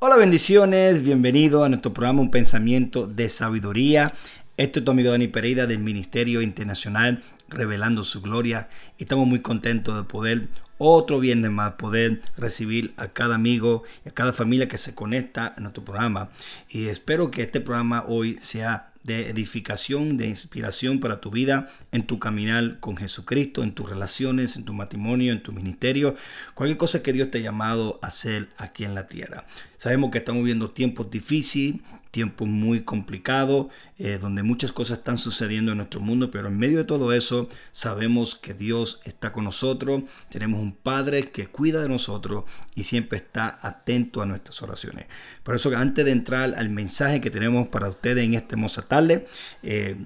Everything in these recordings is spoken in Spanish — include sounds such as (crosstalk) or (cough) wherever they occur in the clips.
Hola bendiciones, bienvenido a nuestro programa Un Pensamiento de Sabiduría. Este es tu amigo Dani Pereira del Ministerio Internacional Revelando su Gloria. Estamos muy contentos de poder otro viernes más poder recibir a cada amigo y a cada familia que se conecta a nuestro programa. Y espero que este programa hoy sea de edificación, de inspiración para tu vida, en tu caminar con Jesucristo, en tus relaciones, en tu matrimonio, en tu ministerio, cualquier cosa que Dios te ha llamado a hacer aquí en la tierra. Sabemos que estamos viviendo tiempos difíciles, tiempos muy complicados, eh, donde muchas cosas están sucediendo en nuestro mundo, pero en medio de todo eso sabemos que Dios está con nosotros, tenemos un Padre que cuida de nosotros y siempre está atento a nuestras oraciones. Por eso antes de entrar al mensaje que tenemos para ustedes en esta hermosa tarde, eh,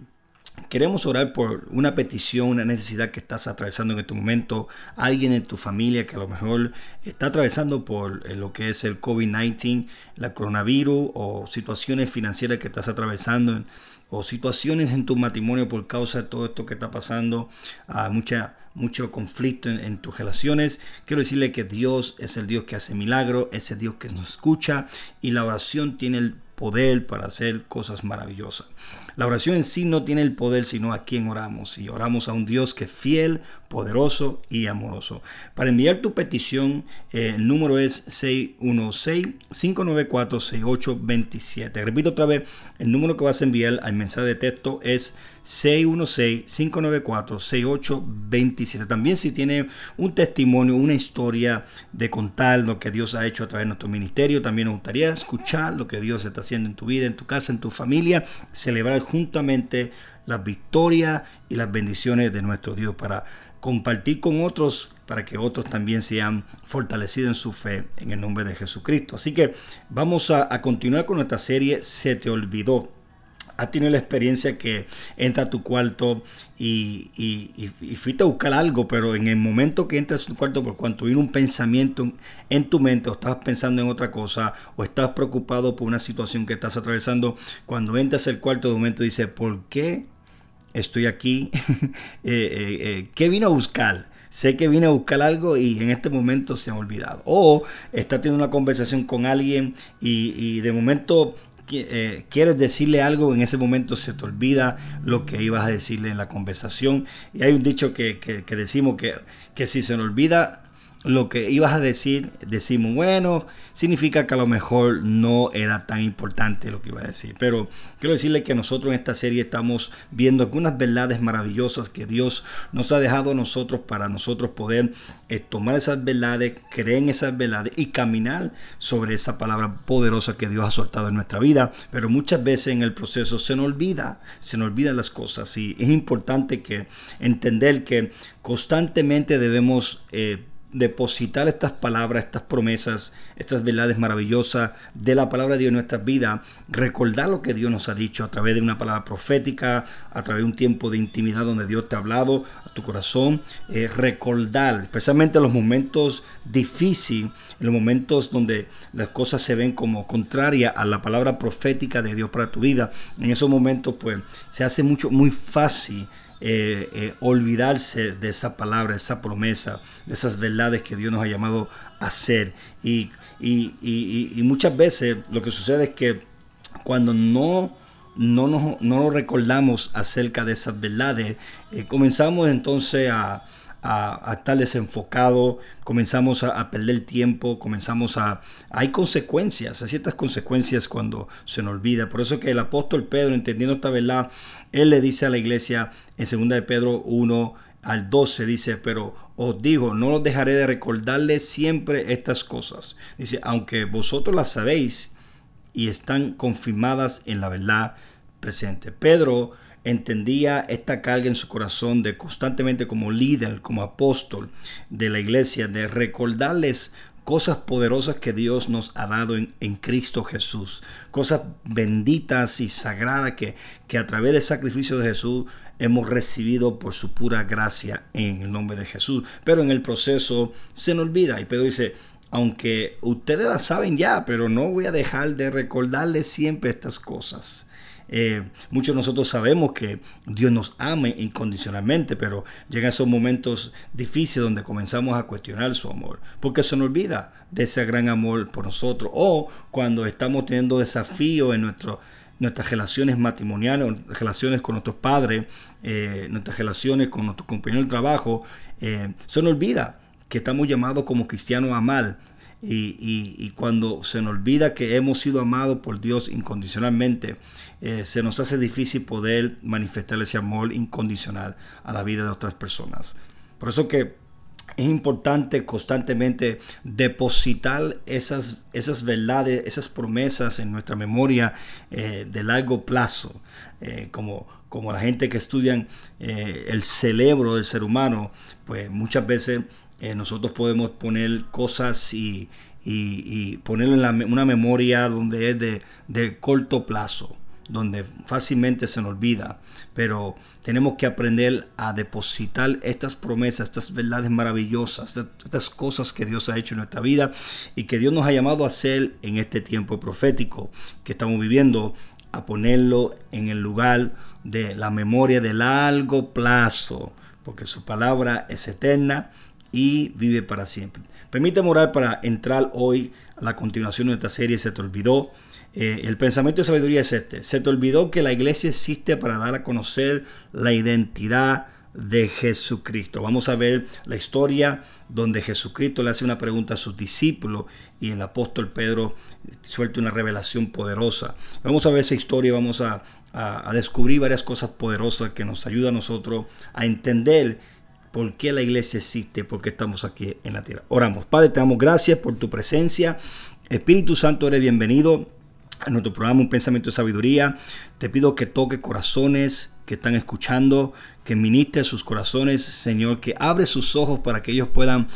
Queremos orar por una petición, una necesidad que estás atravesando en este momento, alguien en tu familia que a lo mejor está atravesando por eh, lo que es el COVID-19, la coronavirus o situaciones financieras que estás atravesando o situaciones en tu matrimonio por causa de todo esto que está pasando, uh, mucha, mucho conflicto en, en, tus relaciones. Quiero decirle que Dios es el Dios que hace milagros, es el Dios que nos escucha y la oración tiene el poder para hacer cosas maravillosas. La oración en sí no tiene el poder sino a quien oramos y oramos a un Dios que es fiel, poderoso y amoroso. Para enviar tu petición, eh, el número es 616-594-6827. Repito otra vez, el número que vas a enviar al mensaje de texto es 616-594-6827. También si tiene un testimonio, una historia de contar lo que Dios ha hecho a través de nuestro ministerio, también nos gustaría escuchar lo que Dios está haciendo en tu vida, en tu casa, en tu familia, celebrar juntamente las victorias y las bendiciones de nuestro Dios para compartir con otros para que otros también sean fortalecidos en su fe en el nombre de Jesucristo. Así que vamos a, a continuar con nuestra serie Se te olvidó. ¿Has tenido la experiencia que entra a tu cuarto y, y, fuiste a buscar algo, pero en el momento que entras a tu cuarto, por cuanto viene un pensamiento en tu mente, o estás pensando en otra cosa, o estás preocupado por una situación que estás atravesando, cuando entras al cuarto de momento dices, ¿por qué estoy aquí, (laughs) eh, eh, eh, ¿qué vino a buscar? Sé que vine a buscar algo y en este momento se ha olvidado. O está teniendo una conversación con alguien y de momento eh, quieres decirle algo, en ese momento se te olvida lo que ibas a decirle en la conversación. Y hay un dicho que, que, que decimos que, que si se nos olvida lo que ibas a decir, decimos, bueno, significa que a lo mejor no era tan importante lo que iba a decir. Pero quiero decirle que nosotros en esta serie estamos viendo algunas verdades maravillosas que Dios nos ha dejado a nosotros para nosotros poder eh, tomar esas verdades, creer en esas verdades y caminar sobre esa palabra poderosa que Dios ha soltado en nuestra vida. Pero muchas veces en el proceso se nos olvida, se nos olvidan las cosas y es importante que entender que constantemente debemos eh, depositar estas palabras, estas promesas, estas verdades maravillosas de la palabra de Dios en nuestras vidas, recordar lo que Dios nos ha dicho a través de una palabra profética, a través de un tiempo de intimidad donde Dios te ha hablado a tu corazón, eh, recordar, especialmente en los momentos difíciles, en los momentos donde las cosas se ven como contrarias a la palabra profética de Dios para tu vida, en esos momentos pues se hace mucho, muy fácil eh, eh, olvidarse de esa palabra, esa promesa, de esas verdades que Dios nos ha llamado a hacer. Y, y, y, y muchas veces lo que sucede es que cuando no no nos, no nos recordamos acerca de esas verdades, eh, comenzamos entonces a, a, estar desenfocado, comenzamos a, perder tiempo, comenzamos a... Hay consecuencias, hay ciertas consecuencias cuando se nos olvida. Por eso que el apóstol Pedro, entendiendo esta verdad, él le dice a la iglesia en 2 de Pedro 1 al 12, dice, pero os digo, no os dejaré de recordarles siempre estas cosas. Dice, aunque vosotros las sabéis y están confirmadas en la verdad presente. Pedro entendía esta carga en su corazón de constantemente como líder, como apóstol de la iglesia, de recordarles cosas poderosas que Dios nos ha dado en, Cristo Jesús, cosas benditas y sagradas que, que a través del sacrificio de Jesús hemos recibido por su pura gracia en el nombre de Jesús. Pero en el proceso se nos olvida y Pedro dice, aunque ustedes las saben ya, pero no voy a dejar de recordarles siempre estas cosas Eh, muchos de nosotros sabemos que Dios nos ama incondicionalmente, pero llegan esos momentos difíciles donde comenzamos a cuestionar su amor, porque se nos olvida de ese gran amor por nosotros, o cuando estamos teniendo desafíos en nuestras relaciones matrimoniales, relaciones con nuestros padres, eh, nuestras relaciones con nuestros compañeros de trabajo, eh, se nos olvida que estamos llamados como cristianos a amar. Y, cuando se nos olvida que hemos sido amados por Dios incondicionalmente, eh, se nos hace difícil poder manifestar ese amor incondicional a la vida de otras personas. Por eso que es importante constantemente depositar esas, esas verdades, esas promesas en nuestra memoria eh, de largo plazo, eh, como, como la gente que estudian el cerebro del ser humano, pues muchas veces nosotros podemos poner cosas y, y, en una memoria donde es de, de corto plazo donde fácilmente se nos olvida, pero tenemos que aprender a depositar estas promesas, estas verdades maravillosas, estas cosas que Dios ha hecho en nuestra vida y que Dios nos ha llamado a hacer en este tiempo profético que estamos viviendo, a ponerlo en el lugar de la memoria de largo plazo, porque su palabra es eterna y vive para siempre. Permíteme orar para entrar hoy a la continuación de esta serie, se te olvidó. Eh, el pensamiento de sabiduría es este. Se te olvidó que la iglesia existe para dar a conocer la identidad de Jesucristo. Vamos a ver la historia donde Jesucristo le hace una pregunta a sus discípulos y el apóstol Pedro suelta una revelación poderosa. Vamos a ver esa historia, vamos a, a descubrir varias cosas poderosas que nos ayudan a nosotros a entender por qué la iglesia existe, por qué estamos aquí en la tierra. Oramos. Padre, te damos gracias por tu presencia. Espíritu Santo, eres bienvenido nuestro programa Un Pensamiento de Sabiduría. Te pido que toque corazones que están escuchando, que ministre sus corazones, Señor, que abre sus ojos para que ellos puedan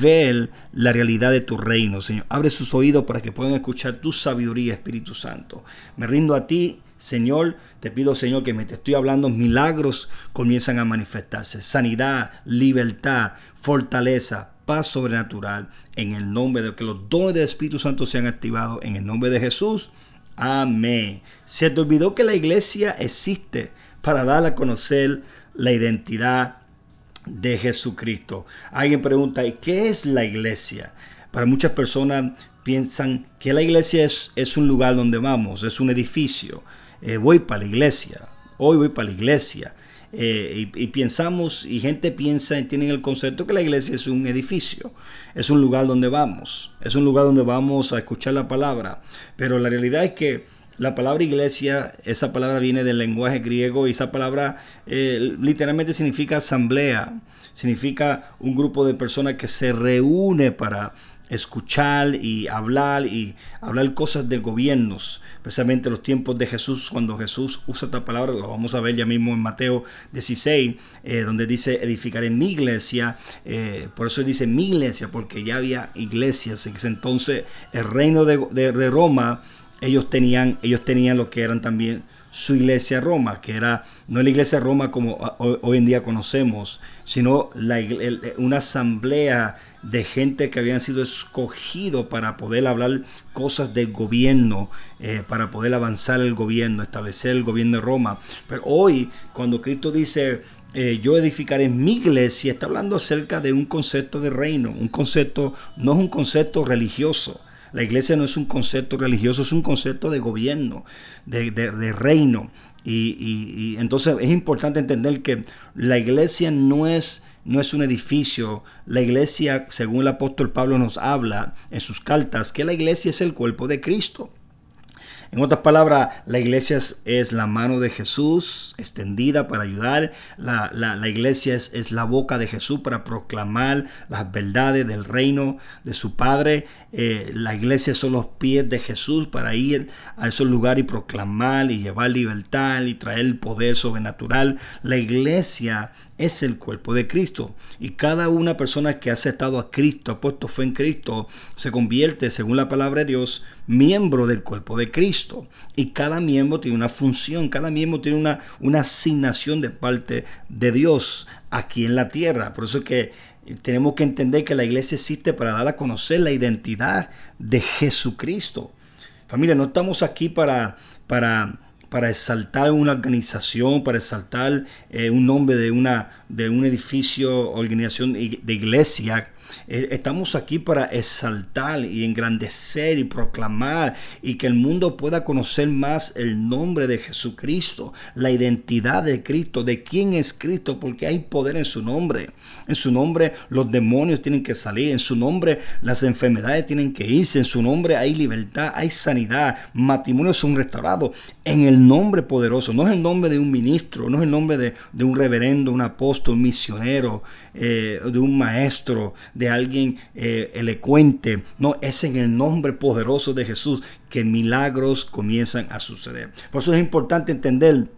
ver la realidad de tu reino, Señor. Abre sus oídos para que puedan escuchar tu sabiduría, Espíritu Santo. Me rindo a ti, Señor, te pido, Señor, que me te estoy hablando, milagros comienzan a manifestarse. Sanidad, libertad, fortaleza, paz sobrenatural, en el nombre de que los dones del Espíritu Santo sean activados, en el nombre de Jesús. Amén. Se te olvidó que la iglesia existe para dar a conocer la identidad de Jesucristo. Alguien pregunta, ¿y qué es la iglesia? Para muchas personas piensan que la iglesia es, es un lugar donde vamos, es un edificio. Eh, voy para la iglesia, hoy voy para la iglesia. Eh, y, pensamos, y gente piensa, y tienen el concepto que la iglesia es un edificio, es un lugar donde vamos, es un lugar donde vamos a escuchar la palabra, pero la realidad es que la palabra iglesia, esa palabra viene del lenguaje griego y esa palabra eh, literalmente significa asamblea, significa un grupo de personas que se reúne para escuchar y hablar y hablar cosas de gobiernos, especialmente los tiempos de Jesús, cuando Jesús usa esta palabra, lo vamos a ver ya mismo en Mateo 16, eh, donde dice edificar en mi iglesia, eh, por eso dice mi iglesia, porque ya había iglesias, entonces. El reino de, de Roma, ellos tenían, ellos tenían lo que eran también su iglesia Roma, que era no la iglesia Roma como hoy en día conocemos, sino una asamblea de gente que habían sido escogidos para poder hablar cosas del gobierno, eh, para poder avanzar el gobierno, establecer el gobierno de Roma. Pero hoy, cuando Cristo dice, eh, yo edificaré mi iglesia, está hablando acerca de un concepto de reino, un concepto, no es un concepto religioso, la iglesia no es un concepto religioso, es un concepto de gobierno, de, reino. Y, entonces es importante entender que la iglesia no es, no es un edificio. La iglesia, según el apóstol Pablo nos habla en sus cartas, que la iglesia es el cuerpo de Cristo. En otras palabras, la iglesia es, la mano de Jesús extendida para ayudar. La, iglesia es, la boca de Jesús para proclamar las verdades del reino de su Padre. Eh, la iglesia son los pies de Jesús para ir a esos lugares y proclamar y llevar libertad y traer poder sobrenatural. La iglesia es el cuerpo de Cristo. Y cada una persona que ha aceptado a Cristo, ha puesto fe en Cristo, se convierte, según la palabra de Dios, miembro del cuerpo de Cristo. Y cada miembro tiene una función, cada miembro tiene una, una asignación de parte de Dios aquí en la tierra. Por eso es que tenemos que entender que la iglesia existe para dar a conocer la identidad de Jesucristo. Familia, no estamos aquí para, para para exaltar una organización, para exaltar eh, un nombre de, una, de un edificio, organización de iglesia. Eh, estamos aquí para exaltar y engrandecer y proclamar y que el mundo pueda conocer más el nombre de Jesucristo, la identidad de Cristo, de quién es Cristo, porque hay poder en su nombre. En su nombre los demonios tienen que salir, en su nombre las enfermedades tienen que irse, en su nombre hay libertad, hay sanidad, matrimonios son restaurados. En el nombre poderoso, no es el nombre de un ministro, no es el nombre de, un reverendo, un apóstol, un misionero, eh, de un maestro, de alguien eh, elocuente. No, es en el nombre poderoso de Jesús que milagros comienzan a suceder. Por eso es importante entender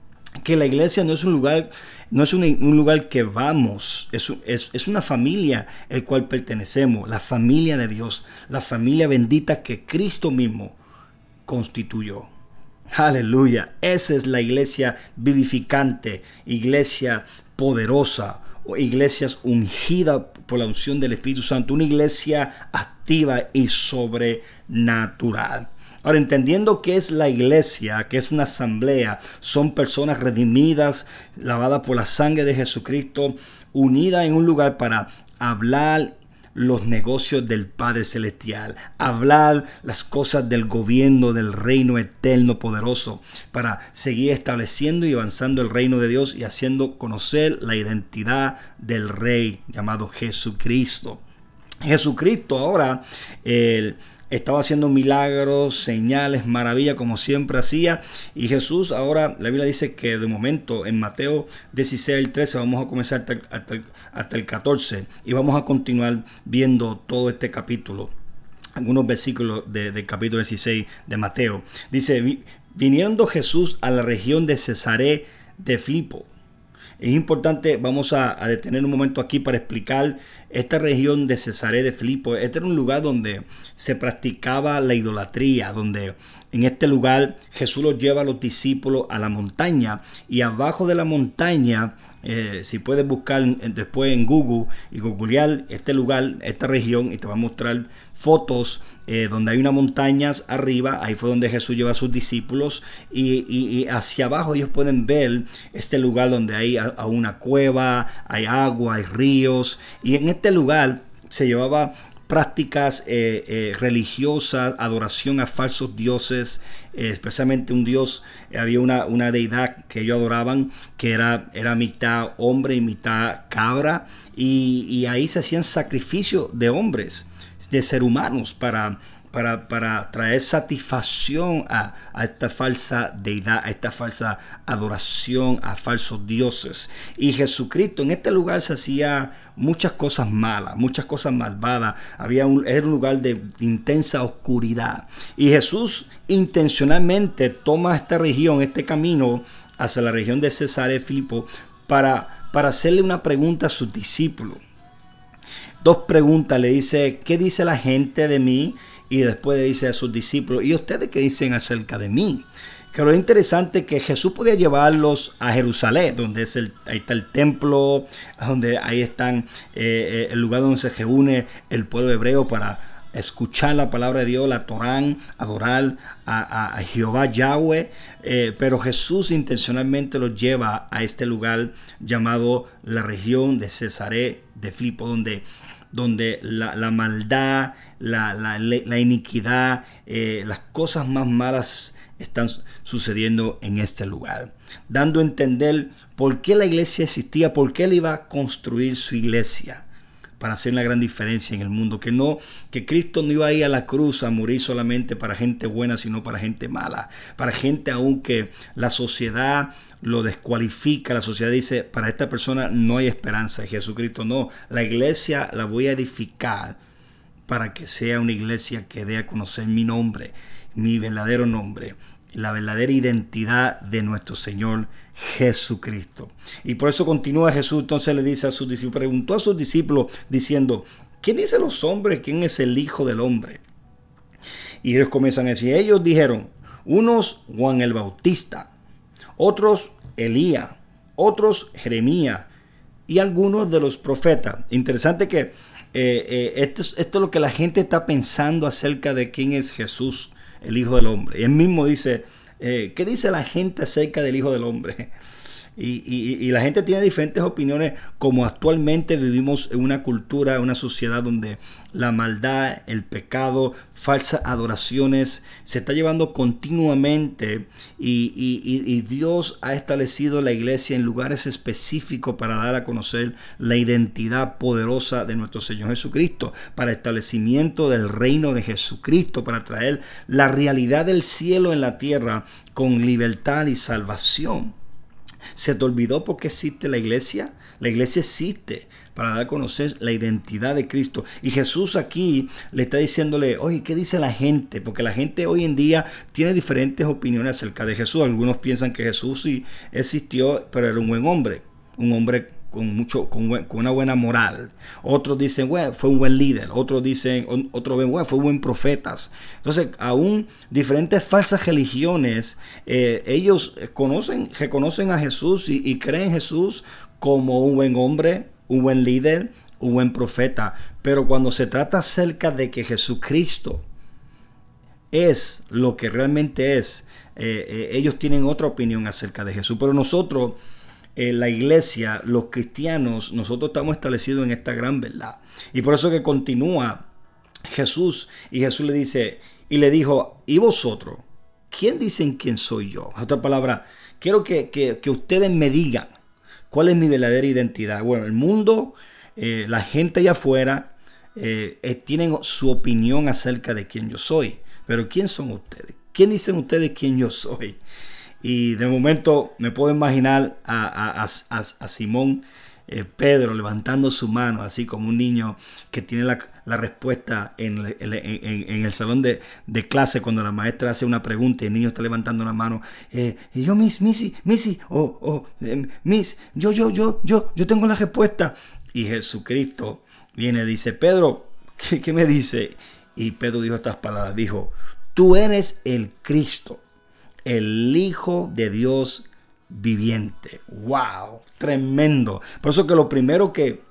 que la iglesia no es un lugar no es un, lugar que vamos, es, es, es, una familia el cual pertenecemos, la familia de Dios, la familia bendita que Cristo mismo constituyó. Aleluya, esa es la iglesia vivificante, iglesia poderosa, iglesias ungida por la unción del Espíritu Santo, una iglesia activa y sobrenatural. Ahora, entendiendo que es la iglesia, que es una asamblea, son personas redimidas, lavadas por la sangre de Jesucristo, unidas en un lugar para hablar los negocios del Padre Celestial, hablar las cosas del gobierno del reino eterno poderoso, para seguir estableciendo y avanzando el reino de Dios y haciendo conocer la identidad del Rey llamado Jesucristo. Jesucristo ahora, estaba haciendo milagros, señales, maravillas como siempre hacía. Y Jesús ahora, la Biblia dice que de momento en Mateo 16, el 13, vamos a comenzar hasta, el 14 y vamos a continuar viendo todo este capítulo. Algunos versículos del capítulo 16 de Mateo. Dice, viniendo Jesús a la región de Cesaré de Filipo es importante, vamos a, detener un momento aquí para explicar esta región de Cesaré de Filipo. Este era un lugar donde se practicaba la idolatría, donde en este lugar Jesús los lleva a los discípulos a la montaña y abajo de la montaña eh, si puedes buscar después en Google y googlear este lugar, esta región, y te va a mostrar fotos eh, donde hay unas montañas arriba, ahí fue donde Jesús lleva a sus discípulos, y, hacia abajo ellos pueden ver este lugar donde hay una cueva, hay agua, hay ríos, y en este lugar se llevaba prácticas eh, eh, religiosas, adoración a falsos dioses, especialmente un dios, había una, una, deidad que ellos adoraban que era, era mitad hombre y mitad cabra, y, y ahí se hacían sacrificios de hombres, de ser humanos para para, traer satisfacción a, esta falsa deidad, a esta falsa adoración a falsos dioses. Y Jesucristo en este lugar se hacía muchas cosas malas, muchas cosas malvadas. Había un, era un lugar de, intensa oscuridad. Y Jesús intencionalmente toma esta región, este camino hacia la región de Cesarea Filipo para, para hacerle una pregunta a sus discípulos. Dos preguntas, le dice, ¿qué dice la gente de mí? y después le dice a sus discípulos, ¿y ustedes qué dicen acerca de mí? Que lo interesante que Jesús podía llevarlos a Jerusalén, donde es el, ahí está el templo, donde ahí están eh, eh, el lugar donde se reúne el pueblo hebreo para escuchar la palabra de Dios, la Torán, adorar a, Jehová Yahweh, eh, pero Jesús intencionalmente los lleva a este lugar llamado la región de Cesaré de Filipo, donde donde la, maldad, la, iniquidad, eh, las cosas más malas están sucediendo en este lugar, dando a entender por qué la iglesia existía, por qué él iba a construir su iglesia para hacer la gran diferencia en el mundo, que no que Cristo no iba a ir a la cruz a morir solamente para gente buena, sino para gente mala, para gente aunque la sociedad lo descualifica, la sociedad dice, para esta persona no hay esperanza, Jesucristo no, la iglesia la voy a edificar para que sea una iglesia que dé a conocer mi nombre, mi verdadero nombre, la verdadera identidad de nuestro Señor Jesucristo. Y por eso continúa Jesús, entonces le dice a sus discípulos, preguntó a sus discípulos diciendo, ¿qué dicen los hombres? ¿Quién es el Hijo del Hombre? Y ellos comienzan a decir, ellos dijeron, unos Juan el Bautista, otros Elías, otros Jeremías y algunos de los profetas. Interesante que eh, eh, esto, esto es lo que la gente está pensando acerca de quién es Jesús el Hijo del Hombre. Y él mismo dice, Eh, ¿Qué dice la gente acerca del Hijo del Hombre? Y, la gente tiene diferentes opiniones, como actualmente vivimos en una cultura, una sociedad donde la maldad, el pecado, falsas adoraciones se está llevando continuamente y, y Dios ha establecido la iglesia en lugares específicos para dar a conocer la identidad poderosa de nuestro Señor Jesucristo, para establecimiento del reino de Jesucristo, para traer la realidad del cielo en la tierra con libertad y salvación. ¿Se te olvidó por qué existe la iglesia? La iglesia existe para dar a conocer la identidad de Cristo. Y Jesús aquí le está diciéndole, oye, ¿qué dice la gente? Porque la gente hoy en día tiene diferentes opiniones acerca de Jesús. Algunos piensan que Jesús sí existió, pero era un buen hombre, un hombre con mucho con, una buena moral. Otros dicen fue un buen líder otros dicen otros ven fue un buen profeta entonces aún diferentes falsas religiones eh, ellos conocen reconocen a Jesús y, creen Jesús como un buen hombre un buen líder un buen profeta. Pero cuando se trata acerca de que Jesucristo es lo que realmente es eh, eh, ellos tienen otra opinión acerca de Jesús. Pero nosotros la iglesia, los cristianos, nosotros estamos establecidos en esta gran verdad. Y por eso que continúa Jesús y Jesús le dice, y le dijo, ¿y vosotros? ¿Quién dicen quién soy yo? Otra palabra, quiero que, que, ustedes me digan cuál es mi verdadera identidad. Bueno, el mundo, eh, la gente allá afuera, eh, eh, tienen su opinión acerca de quién yo soy. Pero ¿quién son ustedes? ¿Quién dicen ustedes quién yo soy? Y de momento me puedo imaginar a, Simón eh, Pedro levantando su mano, así como un niño que tiene la, respuesta en, el salón de, clase cuando la maestra hace una pregunta y el niño está levantando la mano. Eh, y yo, Miss, Missy, Missy, oh, oh, eh, Miss, yo, yo, yo, yo, yo tengo la respuesta. Y Jesucristo viene y dice, Pedro, ¿qué, qué me dice? Y Pedro dijo estas palabras, dijo, tú eres el Cristo el Hijo de Dios viviente. ¡Wow! Tremendo. Por eso que lo primero que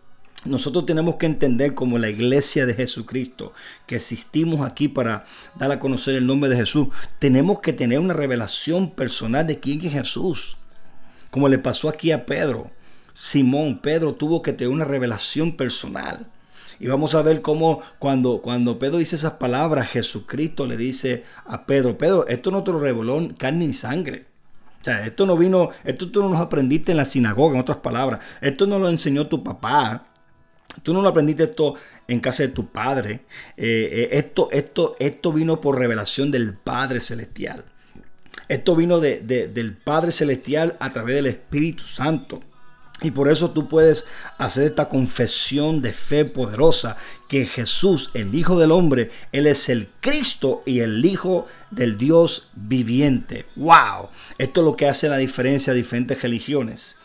nosotros tenemos que entender como la iglesia de Jesucristo, que existimos aquí para dar a conocer el nombre de Jesús, tenemos que tener una revelación personal de quién es Jesús. Como le pasó aquí a Pedro. Simón, Pedro tuvo que tener una revelación personal. Y vamos a ver cómo cuando, cuando Pedro dice esas palabras, Jesucristo le dice a Pedro, Pedro, esto no te lo reveló carne ni sangre. O sea, esto no vino, esto tú no lo aprendiste en la sinagoga, en otras palabras. Esto no lo enseñó tu papá. Tú no lo aprendiste esto en casa de tu padre. Eh, eh, esto, esto, esto vino por revelación del Padre Celestial. Esto vino de, del Padre Celestial a través del Espíritu Santo. Y por eso tú puedes hacer esta confesión de fe poderosa que Jesús, el Hijo del Hombre, Él es el Cristo y el Hijo del Dios viviente. ¡Wow! Esto es lo que hace la diferencia a diferentes religiones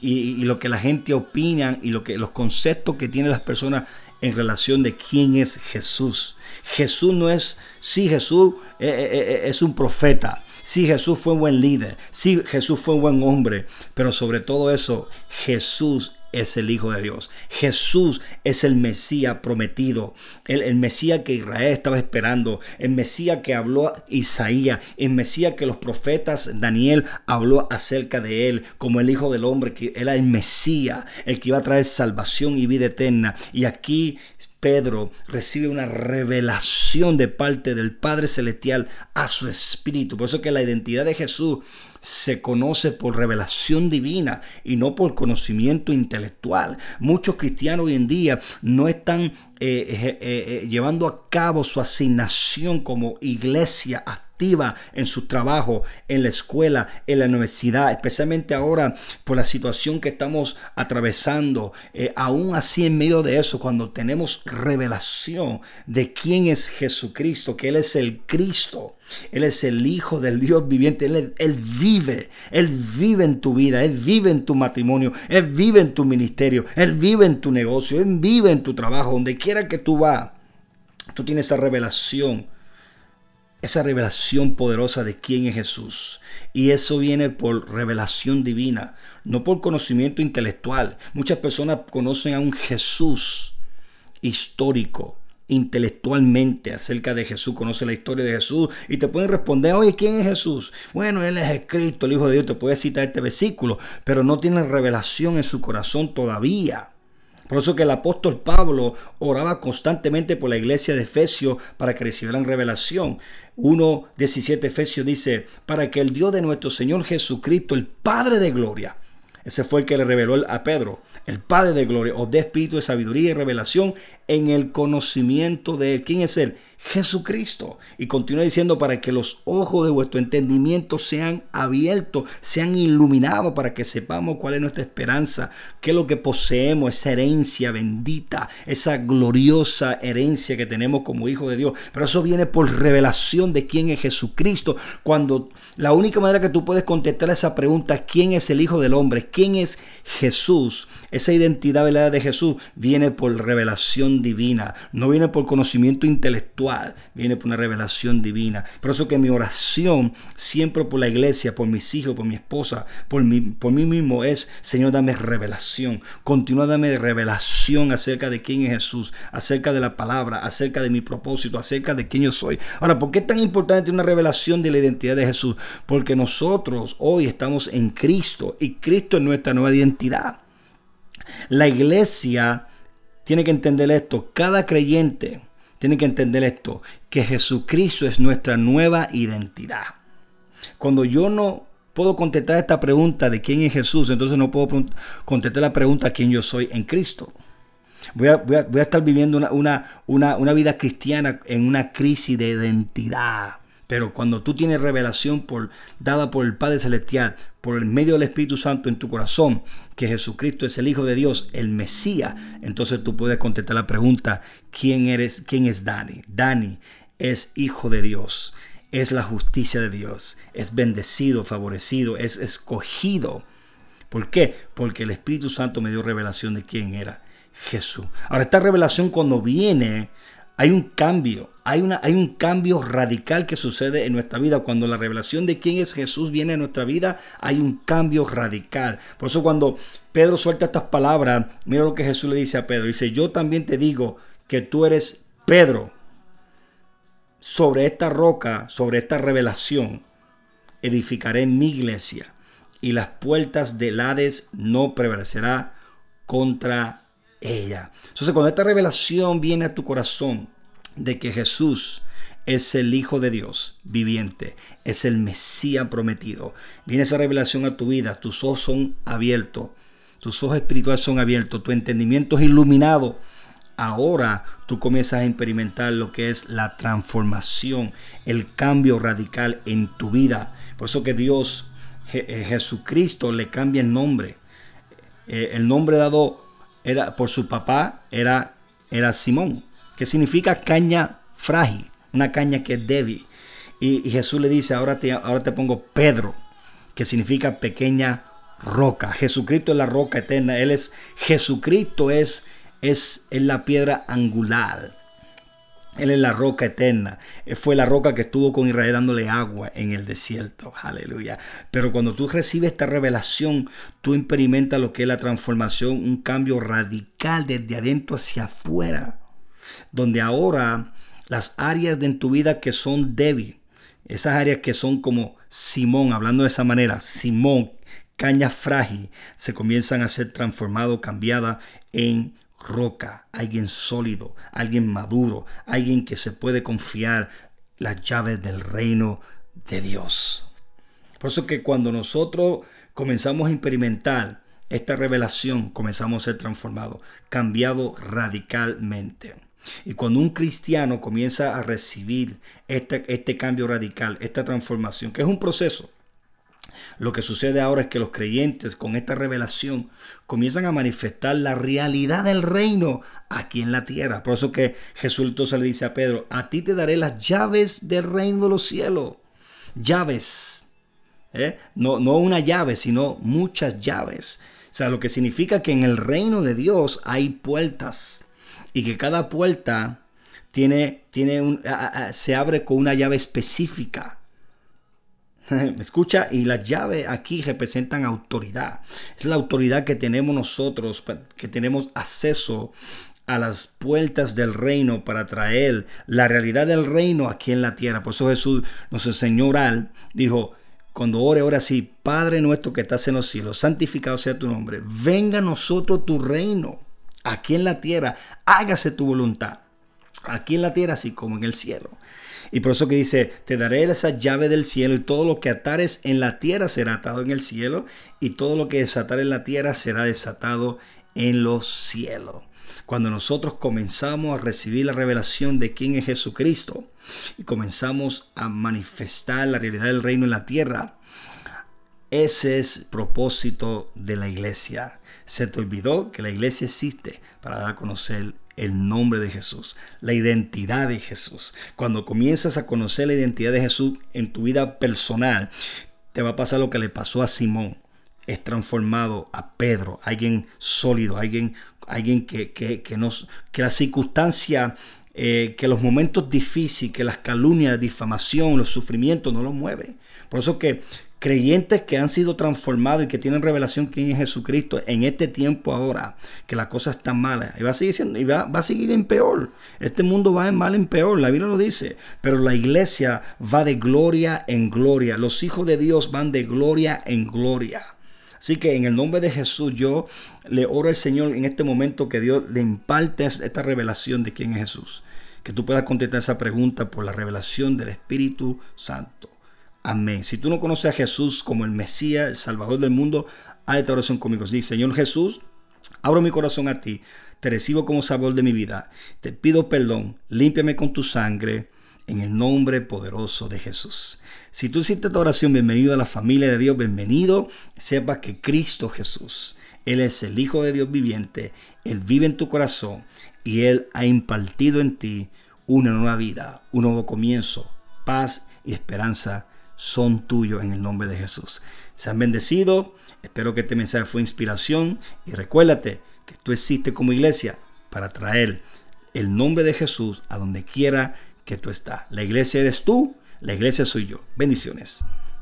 y, lo que la gente opina y lo que, los conceptos que tienen las personas en relación de quién es Jesús. Jesús no es, sí, Jesús eh, eh, eh, es un profeta, Sí, Jesús fue un buen líder. Sí, Jesús fue un buen hombre. Pero sobre todo eso, Jesús es el Hijo de Dios. Jesús es el Mesías prometido, el, Mesías que Israel estaba esperando, el Mesías que habló Isaías, el Mesías que los profetas Daniel habló acerca de él, como el Hijo del Hombre, que era el Mesías, el que iba a traer salvación y vida eterna. Y aquí Pedro recibe una revelación de parte del Padre Celestial a su espíritu. Por eso que la identidad de Jesús se conoce por revelación divina y no por conocimiento intelectual. Muchos cristianos hoy en día no están eh, eh, eh, llevando a cabo su asignación como iglesia en su trabajo, en la escuela, en la universidad, especialmente ahora por la situación que estamos atravesando. Eh, aún así, en medio de eso, cuando tenemos revelación de quién es Jesucristo, que Él es el Cristo, Él es el Hijo del Dios viviente, Él, él vive, Él vive en tu vida, Él vive en tu matrimonio, Él vive en tu ministerio, Él vive en tu negocio, Él vive en tu trabajo, donde quiera que tú vas. Tú tienes esa revelación esa revelación poderosa de quién es Jesús. Y eso viene por revelación divina, no por conocimiento intelectual. Muchas personas conocen a un Jesús histórico, intelectualmente acerca de Jesús, conoce la historia de Jesús y te pueden responder, oye, ¿quién es Jesús? Bueno, Él es Cristo, el Hijo de Dios, te puede citar este versículo, pero no tienen revelación en su corazón todavía. Por eso que el apóstol Pablo oraba constantemente por la iglesia de Efesios para que recibieran revelación. 1.17 Efesios dice, para que el Dios de nuestro Señor Jesucristo, el Padre de Gloria, ese fue el que le reveló a Pedro, el Padre de Gloria, os dé espíritu de sabiduría y revelación en el conocimiento de Él. ¿Quién es Él? Jesucristo. Y continúa diciendo para que los ojos de vuestro entendimiento sean abiertos, sean iluminados para que sepamos cuál es nuestra esperanza, qué es lo que poseemos, esa herencia bendita, esa gloriosa herencia que tenemos como hijo de Dios. Pero eso viene por revelación de quién es Jesucristo. Cuando la única manera que tú puedes contestar esa pregunta, ¿quién es el Hijo del Hombre? ¿Quién es Jesús? Esa identidad velada de Jesús viene por revelación divina, no viene por conocimiento intelectual, viene por una revelación divina. Por eso que mi oración siempre por la iglesia, por mis hijos, por mi esposa, por mí, por mí mismo es, Señor, dame revelación. Continúa dame revelación acerca de quién es Jesús, acerca de la palabra, acerca de mi propósito, acerca de quién yo soy. Ahora, ¿por qué es tan importante una revelación de la identidad de Jesús? Porque nosotros hoy estamos en Cristo y Cristo es nuestra nueva identidad. La iglesia tiene que entender esto, cada creyente tiene que entender esto, que Jesucristo es nuestra nueva identidad. Cuando yo no puedo contestar esta pregunta de quién es Jesús, entonces no puedo contestar la pregunta quién yo soy en Cristo. Voy a, estar viviendo una, una vida cristiana en una crisis de identidad. Pero cuando tú tienes revelación por, dada por el Padre Celestial, por el medio del Espíritu Santo en tu corazón, que Jesucristo es el Hijo de Dios, el Mesías, entonces tú puedes contestar la pregunta, ¿quién eres? ¿Quién es Dani? Dani es Hijo de Dios, es la justicia de Dios, es bendecido, favorecido, es escogido. ¿Por qué? Porque el Espíritu Santo me dio revelación de quién era Jesús. Ahora, esta revelación cuando viene hay un cambio, hay, un cambio radical que sucede en nuestra vida. Cuando la revelación de quién es Jesús viene a nuestra vida, hay un cambio radical. Por eso cuando Pedro suelta estas palabras, mira lo que Jesús le dice a Pedro. Dice, yo también te digo que tú eres Pedro. Sobre esta roca, sobre esta revelación, edificaré mi iglesia y las puertas del Hades no prevalecerá contra ella. Entonces, cuando esta revelación viene a tu corazón de que Jesús es el Hijo de Dios viviente, es el Mesías prometido, viene esa revelación a tu vida, tus ojos son abiertos, tus ojos espirituales son abiertos, tu entendimiento es iluminado. Ahora tú comienzas a experimentar lo que es la transformación, el cambio radical en tu vida. Por eso que Dios, eh, Jesucristo, le cambia el nombre. Eh, el nombre dado era, por su papá era, era Simón, que significa caña frágil, una caña que es débil. Y, Jesús le dice, ahora te, ahora te pongo Pedro, que significa pequeña roca. Jesucristo es la roca eterna. Él es, Jesucristo es, es, es la piedra angular. Él es la roca eterna. Él fue la roca que estuvo con Israel dándole agua en el desierto. Aleluya. Pero cuando tú recibes esta revelación, tú experimentas lo que es la transformación, un cambio radical desde adentro hacia afuera. Donde ahora las áreas de en tu vida que son débiles, esas áreas que son como Simón, hablando de esa manera, Simón, caña frágil, se comienzan a ser transformadas, cambiadas en roca, alguien sólido, alguien maduro, alguien que se puede confiar las llaves del reino de Dios. Por eso que cuando nosotros comenzamos a experimentar esta revelación, comenzamos a ser transformados, cambiados radicalmente. Y cuando un cristiano comienza a recibir este, este cambio radical, esta transformación, que es un proceso, lo que sucede ahora es que los creyentes con esta revelación comienzan a manifestar la realidad del reino aquí en la tierra. Por eso que Jesús entonces le dice a Pedro, a ti te daré las llaves del reino de los cielos. Llaves. ¿eh? No, no una llave, sino muchas llaves. O sea, lo que significa que en el reino de Dios hay puertas y que cada puerta tiene, tiene un, se abre con una llave específica. ¿Me (laughs) escucha? Y las llaves aquí representan autoridad. Es la autoridad que tenemos nosotros, que tenemos acceso a las puertas del reino para traer la realidad del reino aquí en la tierra. Por eso Jesús nos enseñó a orar. Dijo, cuando ore, ora así, Padre nuestro que estás en los cielos, santificado sea tu nombre. Venga a nosotros tu reino aquí en la tierra. Hágase tu voluntad. Aquí en la tierra así como en el cielo. Y por eso que dice, te daré esa llave del cielo y todo lo que atares en la tierra será atado en el cielo y todo lo que desatar en la tierra será desatado en los cielos. Cuando nosotros comenzamos a recibir la revelación de quién es Jesucristo y comenzamos a manifestar la realidad del reino en la tierra, ese es el propósito de la iglesia. Se te olvidó que la iglesia existe para dar a conocer el nombre de Jesús, la identidad de Jesús. Cuando comienzas a conocer la identidad de Jesús en tu vida personal, te va a pasar lo que le pasó a Simón es transformado a Pedro, alguien sólido, alguien, alguien que, que, que, nos, que la circunstancia, eh, que los momentos difíciles, que las calumnias, la difamación, los sufrimientos no los mueven. Por eso que creyentes que han sido transformados y que tienen revelación quién es Jesucristo en este tiempo ahora, que la cosa está mala, y va a seguir siendo, y va, va, a seguir en peor. Este mundo va en mal en peor, la Biblia lo dice, pero la iglesia va de gloria en gloria, los hijos de Dios van de gloria en gloria. Así que en el nombre de Jesús yo le oro al Señor en este momento que Dios le imparte esta revelación de quién es Jesús. Que tú puedas contestar esa pregunta por la revelación del Espíritu Santo. Amén. Si tú no conoces a Jesús como el Mesías, el Salvador del mundo, haz esta oración conmigo. Sí, Señor Jesús, abro mi corazón a ti, te recibo como Salvador de mi vida, te pido perdón, límpiame con tu sangre en el nombre poderoso de Jesús. Si tú hiciste esta oración, bienvenido a la familia de Dios, bienvenido. Sepa que Cristo Jesús, Él es el Hijo de Dios viviente, Él vive en tu corazón y Él ha impartido en ti una nueva vida, un nuevo comienzo, paz y esperanza son tuyos en el nombre de Jesús. Sean bendecidos, espero que este mensaje fue inspiración y recuérdate que tú existes como iglesia para traer el nombre de Jesús a donde quiera que tú estás. La iglesia eres tú, la iglesia soy yo. Bendiciones.